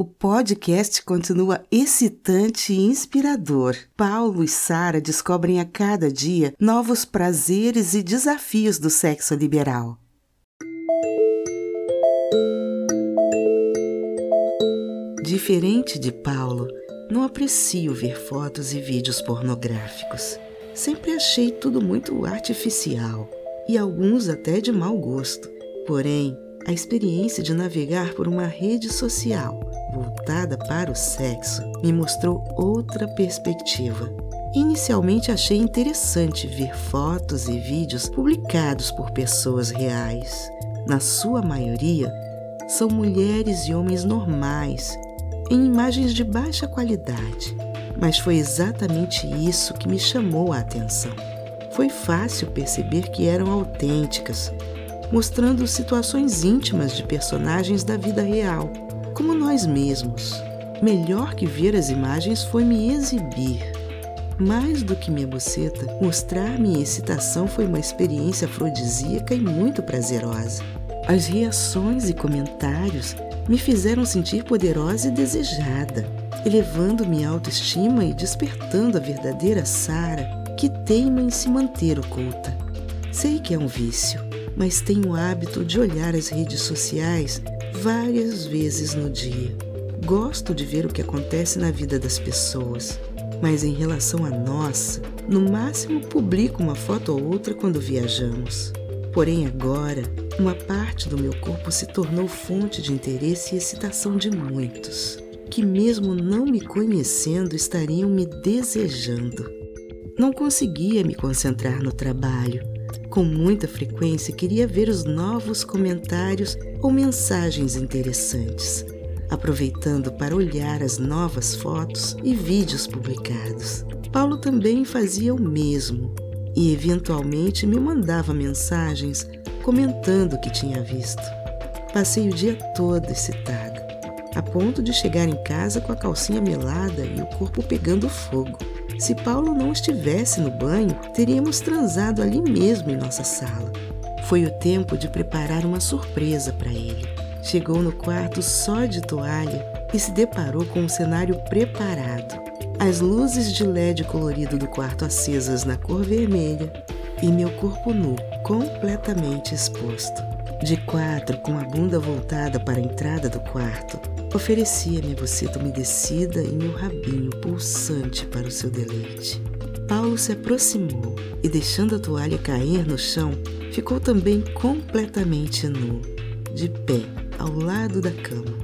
O podcast continua excitante e inspirador. Paulo e Sara descobrem a cada dia novos prazeres e desafios do sexo liberal. Diferente de Paulo, não aprecio ver fotos e vídeos pornográficos. Sempre achei tudo muito artificial e alguns até de mau gosto. Porém, a experiência de navegar por uma rede social voltada para o sexo me mostrou outra perspectiva. Inicialmente achei interessante ver fotos e vídeos publicados por pessoas reais. Na sua maioria, são mulheres e homens normais, em imagens de baixa qualidade. Mas foi exatamente isso que me chamou a atenção. Foi fácil perceber que eram autênticas, mostrando situações íntimas de personagens da vida real, como nós mesmos. Melhor que ver as imagens foi me exibir. Mais do que minha buceta, mostrar minha excitação foi uma experiência afrodisíaca e muito prazerosa. As reações e comentários me fizeram sentir poderosa e desejada, elevando minha autoestima e despertando a verdadeira Sara que teima em se manter oculta. Sei que é um vício, mas tenho o hábito de olhar as redes sociais várias vezes no dia. Gosto de ver o que acontece na vida das pessoas, mas em relação à nossa, no máximo publico uma foto ou outra quando viajamos. Porém, agora, uma parte do meu corpo se tornou fonte de interesse e excitação de muitos, que, mesmo não me conhecendo, estariam me desejando. Não conseguia me concentrar no trabalho, com muita frequência queria ver os novos comentários ou mensagens interessantes, aproveitando para olhar as novas fotos e vídeos publicados. Paulo também fazia o mesmo e eventualmente me mandava mensagens comentando o que tinha visto. Passei o dia todo excitada, a ponto de chegar em casa com a calcinha melada e o corpo pegando fogo. Se Paulo não estivesse no banho, teríamos transado ali mesmo em nossa sala. Foi o tempo de preparar uma surpresa para ele. Chegou no quarto só de toalha e se deparou com um cenário preparado. As luzes de LED colorido do quarto acesas na cor vermelha e meu corpo nu, completamente exposto. De quatro, com a bunda voltada para a entrada do quarto, Oferecia minha buceta umedecida e meu rabinho pulsante para o seu deleite. Paulo se aproximou e, deixando a toalha cair no chão, ficou também completamente nu, de pé, ao lado da cama.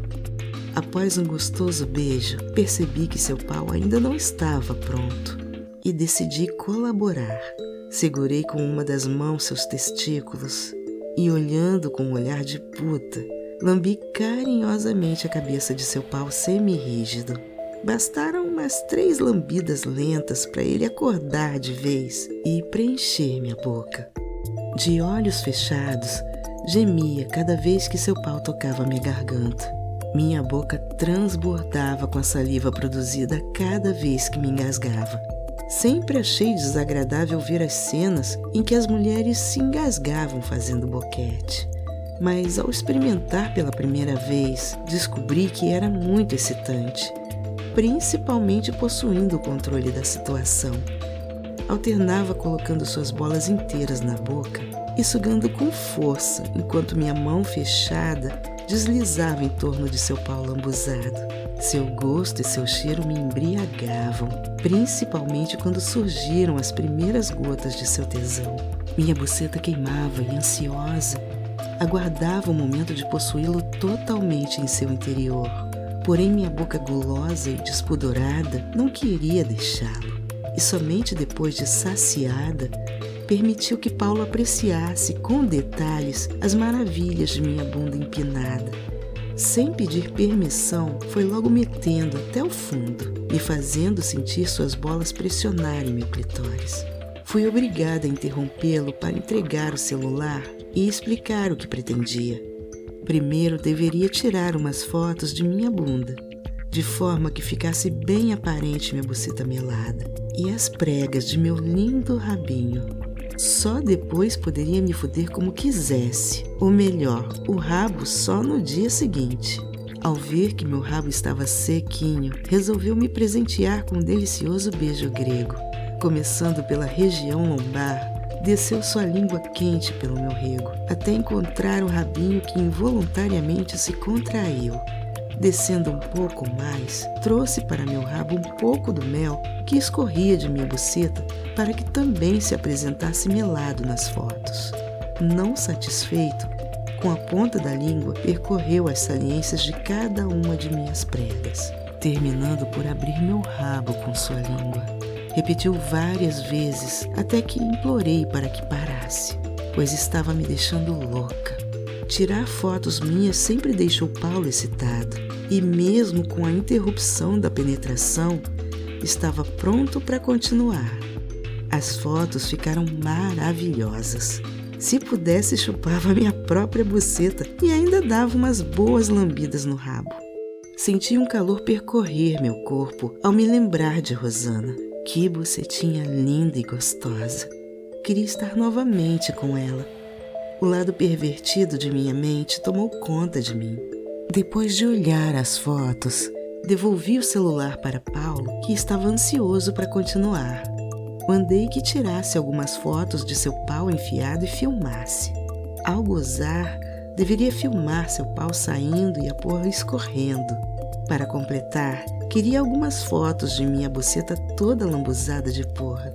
Após um gostoso beijo, percebi que seu pau ainda não estava pronto e decidi colaborar. Segurei com uma das mãos seus testículos e, olhando com um olhar de puta, Lambi carinhosamente a cabeça de seu pau semi-rígido. Bastaram umas três lambidas lentas para ele acordar de vez e preencher minha boca. De olhos fechados, gemia cada vez que seu pau tocava minha garganta. Minha boca transbordava com a saliva produzida cada vez que me engasgava. Sempre achei desagradável ver as cenas em que as mulheres se engasgavam fazendo boquete mas ao experimentar pela primeira vez, descobri que era muito excitante, principalmente possuindo o controle da situação. Alternava colocando suas bolas inteiras na boca e sugando com força, enquanto minha mão fechada deslizava em torno de seu pau lambuzado. Seu gosto e seu cheiro me embriagavam, principalmente quando surgiram as primeiras gotas de seu tesão. Minha buceta queimava e ansiosa, aguardava o momento de possuí-lo totalmente em seu interior. Porém, minha boca gulosa e despudorada não queria deixá-lo. E somente depois de saciada, permitiu que Paulo apreciasse com detalhes as maravilhas de minha bunda empinada. Sem pedir permissão, foi logo metendo até o fundo, me fazendo sentir suas bolas pressionarem meu clitóris. Fui obrigada a interrompê-lo para entregar o celular e explicar o que pretendia. Primeiro deveria tirar umas fotos de minha bunda, de forma que ficasse bem aparente minha buceta melada e as pregas de meu lindo rabinho. Só depois poderia me fuder como quisesse, ou melhor, o rabo só no dia seguinte. Ao ver que meu rabo estava sequinho, resolveu me presentear com um delicioso beijo grego. Começando pela região lombar, desceu sua língua quente pelo meu rego, até encontrar o rabinho que involuntariamente se contraiu. Descendo um pouco mais, trouxe para meu rabo um pouco do mel que escorria de minha buceta para que também se apresentasse melado nas fotos. Não satisfeito, com a ponta da língua percorreu as saliências de cada uma de minhas pregas, terminando por abrir meu rabo com sua língua. Repetiu várias vezes até que implorei para que parasse, pois estava me deixando louca. Tirar fotos minhas sempre deixou Paulo excitado, e mesmo com a interrupção da penetração, estava pronto para continuar. As fotos ficaram maravilhosas. Se pudesse, chupava minha própria buceta e ainda dava umas boas lambidas no rabo. Senti um calor percorrer meu corpo ao me lembrar de Rosana. Que bucetinha linda e gostosa. Queria estar novamente com ela. O lado pervertido de minha mente tomou conta de mim. Depois de olhar as fotos, devolvi o celular para Paulo, que estava ansioso para continuar. Mandei que tirasse algumas fotos de seu pau enfiado e filmasse. Ao gozar, deveria filmar seu pau saindo e a porra escorrendo. Para completar, queria algumas fotos de minha buceta toda lambuzada de porra.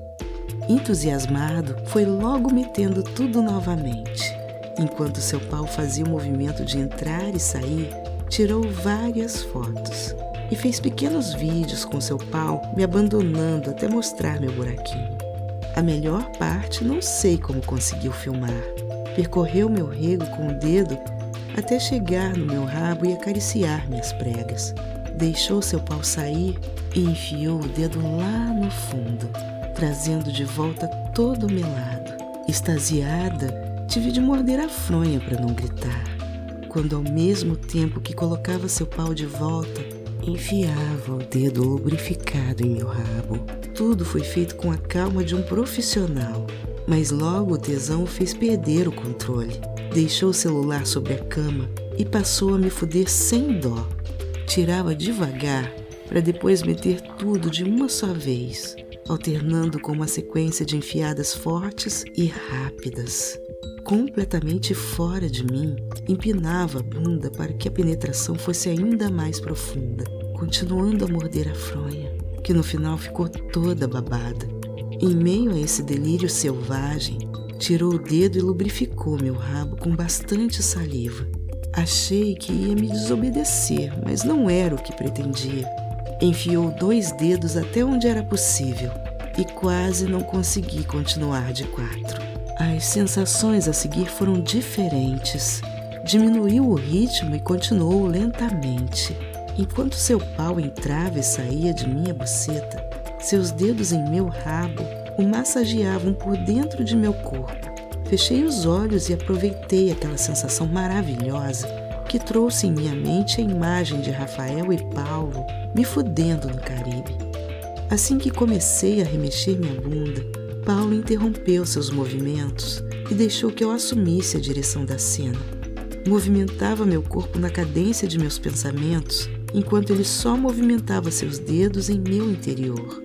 Entusiasmado, foi logo metendo tudo novamente. Enquanto seu pau fazia o movimento de entrar e sair, tirou várias fotos e fez pequenos vídeos com seu pau me abandonando até mostrar meu buraquinho. A melhor parte não sei como conseguiu filmar. Percorreu meu rego com o dedo até chegar no meu rabo e acariciar minhas pregas. Deixou seu pau sair e enfiou o dedo lá no fundo, trazendo de volta todo melado. Extasiada, tive de morder a fronha para não gritar quando ao mesmo tempo que colocava seu pau de volta, enfiava o dedo lubrificado em meu rabo. Tudo foi feito com a calma de um profissional, mas logo o tesão fez perder o controle. Deixou o celular sobre a cama e passou a me fuder sem dó. Tirava devagar para depois meter tudo de uma só vez, alternando com uma sequência de enfiadas fortes e rápidas completamente fora de mim, empinava a bunda para que a penetração fosse ainda mais profunda, continuando a morder a fronha, que no final ficou toda babada. Em meio a esse delírio selvagem, tirou o dedo e lubrificou meu rabo com bastante saliva. Achei que ia me desobedecer, mas não era o que pretendia. Enfiou dois dedos até onde era possível e quase não consegui continuar de quatro. As sensações a seguir foram diferentes. Diminuiu o ritmo e continuou lentamente. Enquanto seu pau entrava e saía de minha buceta, seus dedos em meu rabo o massageavam por dentro de meu corpo. Fechei os olhos e aproveitei aquela sensação maravilhosa que trouxe em minha mente a imagem de Rafael e Paulo me fudendo no Caribe. Assim que comecei a remexer minha bunda, Paulo interrompeu seus movimentos e deixou que eu assumisse a direção da cena. Movimentava meu corpo na cadência de meus pensamentos, enquanto ele só movimentava seus dedos em meu interior.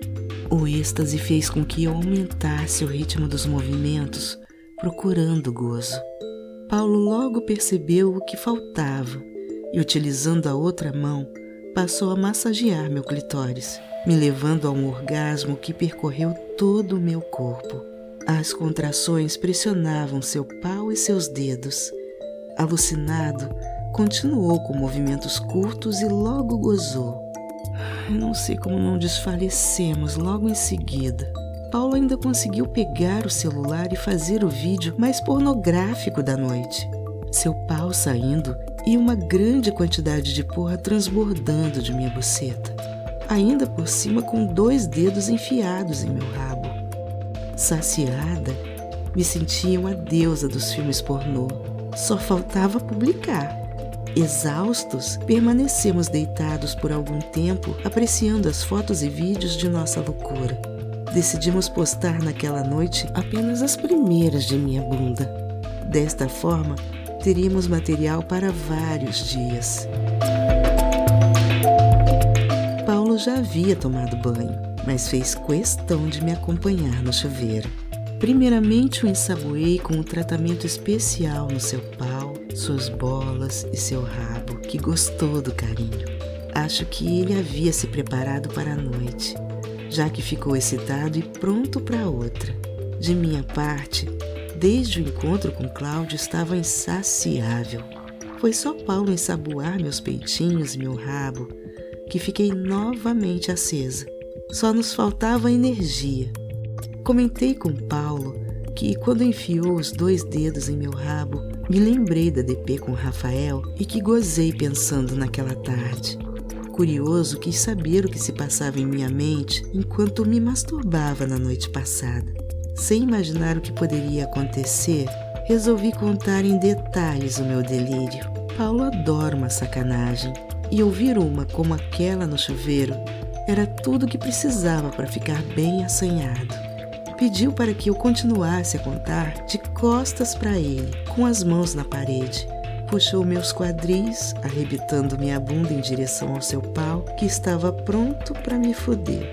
O êxtase fez com que eu aumentasse o ritmo dos movimentos, procurando gozo. Paulo logo percebeu o que faltava e, utilizando a outra mão, passou a massagear meu clitóris me levando a um orgasmo que percorreu todo o meu corpo. As contrações pressionavam seu pau e seus dedos. Alucinado, continuou com movimentos curtos e logo gozou. Não sei como não desfalecemos logo em seguida. Paulo ainda conseguiu pegar o celular e fazer o vídeo mais pornográfico da noite. Seu pau saindo e uma grande quantidade de porra transbordando de minha buceta ainda por cima com dois dedos enfiados em meu rabo. Saciada, me sentia uma deusa dos filmes pornô. Só faltava publicar. Exaustos, permanecemos deitados por algum tempo apreciando as fotos e vídeos de nossa loucura. Decidimos postar naquela noite apenas as primeiras de minha bunda. Desta forma, teríamos material para vários dias. Já havia tomado banho, mas fez questão de me acompanhar no chuveiro. Primeiramente o ensaboei com um tratamento especial no seu pau, suas bolas e seu rabo, que gostou do carinho. Acho que ele havia se preparado para a noite, já que ficou excitado e pronto para outra. De minha parte, desde o encontro com Cláudio estava insaciável. Foi só Paulo ensaboar meus peitinhos e meu rabo que fiquei novamente acesa. Só nos faltava energia. Comentei com Paulo que, quando enfiou os dois dedos em meu rabo, me lembrei da DP com Rafael e que gozei pensando naquela tarde. Curioso, quis saber o que se passava em minha mente enquanto me masturbava na noite passada. Sem imaginar o que poderia acontecer, resolvi contar em detalhes o meu delírio. Paulo adora uma sacanagem e ouvir uma como aquela no chuveiro era tudo o que precisava para ficar bem assanhado pediu para que eu continuasse a contar de costas para ele, com as mãos na parede. Puxou meus quadris, arrebitando minha bunda em direção ao seu pau, que estava pronto para me foder.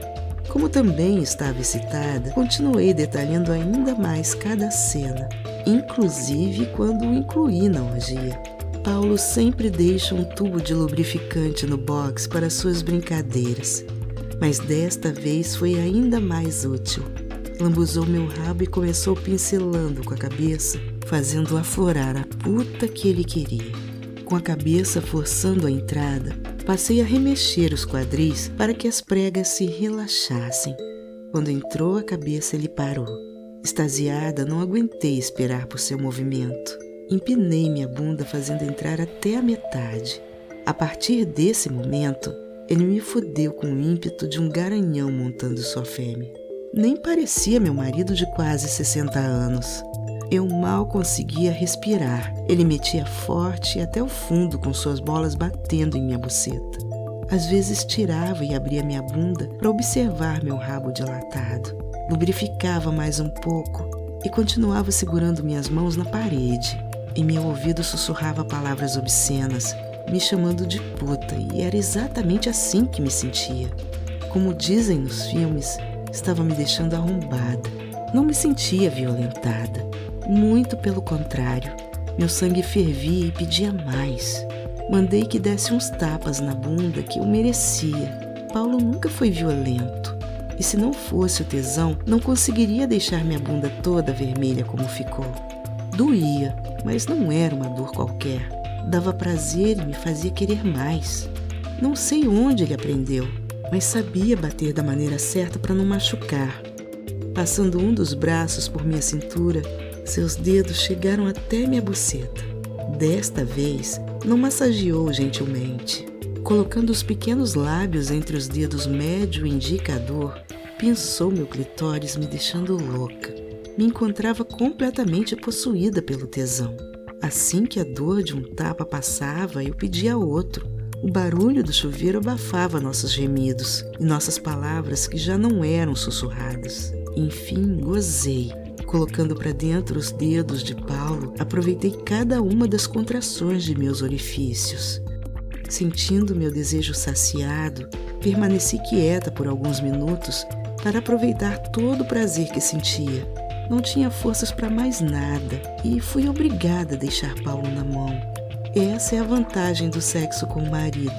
Como também estava excitada, continuei detalhando ainda mais cada cena, inclusive quando o incluí na orgia. Paulo sempre deixa um tubo de lubrificante no box para suas brincadeiras, mas desta vez foi ainda mais útil lambuzou meu rabo e começou pincelando com a cabeça, fazendo aflorar a puta que ele queria. Com a cabeça forçando a entrada, passei a remexer os quadris para que as pregas se relaxassem. Quando entrou a cabeça, ele parou. Extasiada, não aguentei esperar por seu movimento. Empinei minha bunda fazendo entrar até a metade. A partir desse momento, ele me fudeu com o ímpeto de um garanhão montando sua fêmea. Nem parecia meu marido de quase 60 anos. Eu mal conseguia respirar. Ele metia forte até o fundo com suas bolas batendo em minha buceta. Às vezes tirava e abria minha bunda para observar meu rabo dilatado. Lubrificava mais um pouco e continuava segurando minhas mãos na parede. Em meu ouvido sussurrava palavras obscenas, me chamando de puta, e era exatamente assim que me sentia. Como dizem nos filmes, estava me deixando arrombada. Não me sentia violentada. Muito pelo contrário, meu sangue fervia e pedia mais. Mandei que desse uns tapas na bunda que eu merecia. Paulo nunca foi violento. E se não fosse o tesão, não conseguiria deixar minha bunda toda vermelha como ficou. Doía, mas não era uma dor qualquer. Dava prazer e me fazia querer mais. Não sei onde ele aprendeu mas sabia bater da maneira certa para não machucar. Passando um dos braços por minha cintura, seus dedos chegaram até minha buceta. Desta vez, não massageou gentilmente. Colocando os pequenos lábios entre os dedos médio e indicador, pinçou meu clitóris, me deixando louca. Me encontrava completamente possuída pelo tesão. Assim que a dor de um tapa passava, eu pedia outro. O barulho do chuveiro abafava nossos gemidos e nossas palavras que já não eram sussurradas. Enfim, gozei. Colocando para dentro os dedos de Paulo, aproveitei cada uma das contrações de meus orifícios. Sentindo meu desejo saciado, permaneci quieta por alguns minutos para aproveitar todo o prazer que sentia. Não tinha forças para mais nada e fui obrigada a deixar Paulo na mão. Essa é a vantagem do sexo com o marido.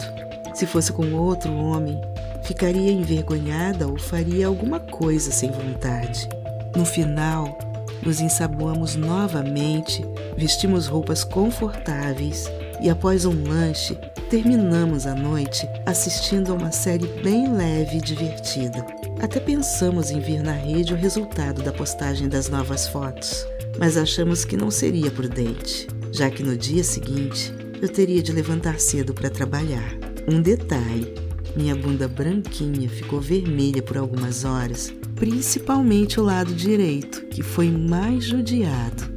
Se fosse com outro homem, ficaria envergonhada ou faria alguma coisa sem vontade. No final, nos ensaboamos novamente, vestimos roupas confortáveis e, após um lanche, terminamos a noite assistindo a uma série bem leve e divertida. Até pensamos em vir na rede o resultado da postagem das novas fotos, mas achamos que não seria prudente já que no dia seguinte eu teria de levantar cedo para trabalhar. Um detalhe: minha bunda branquinha ficou vermelha por algumas horas, principalmente o lado direito, que foi mais judiado.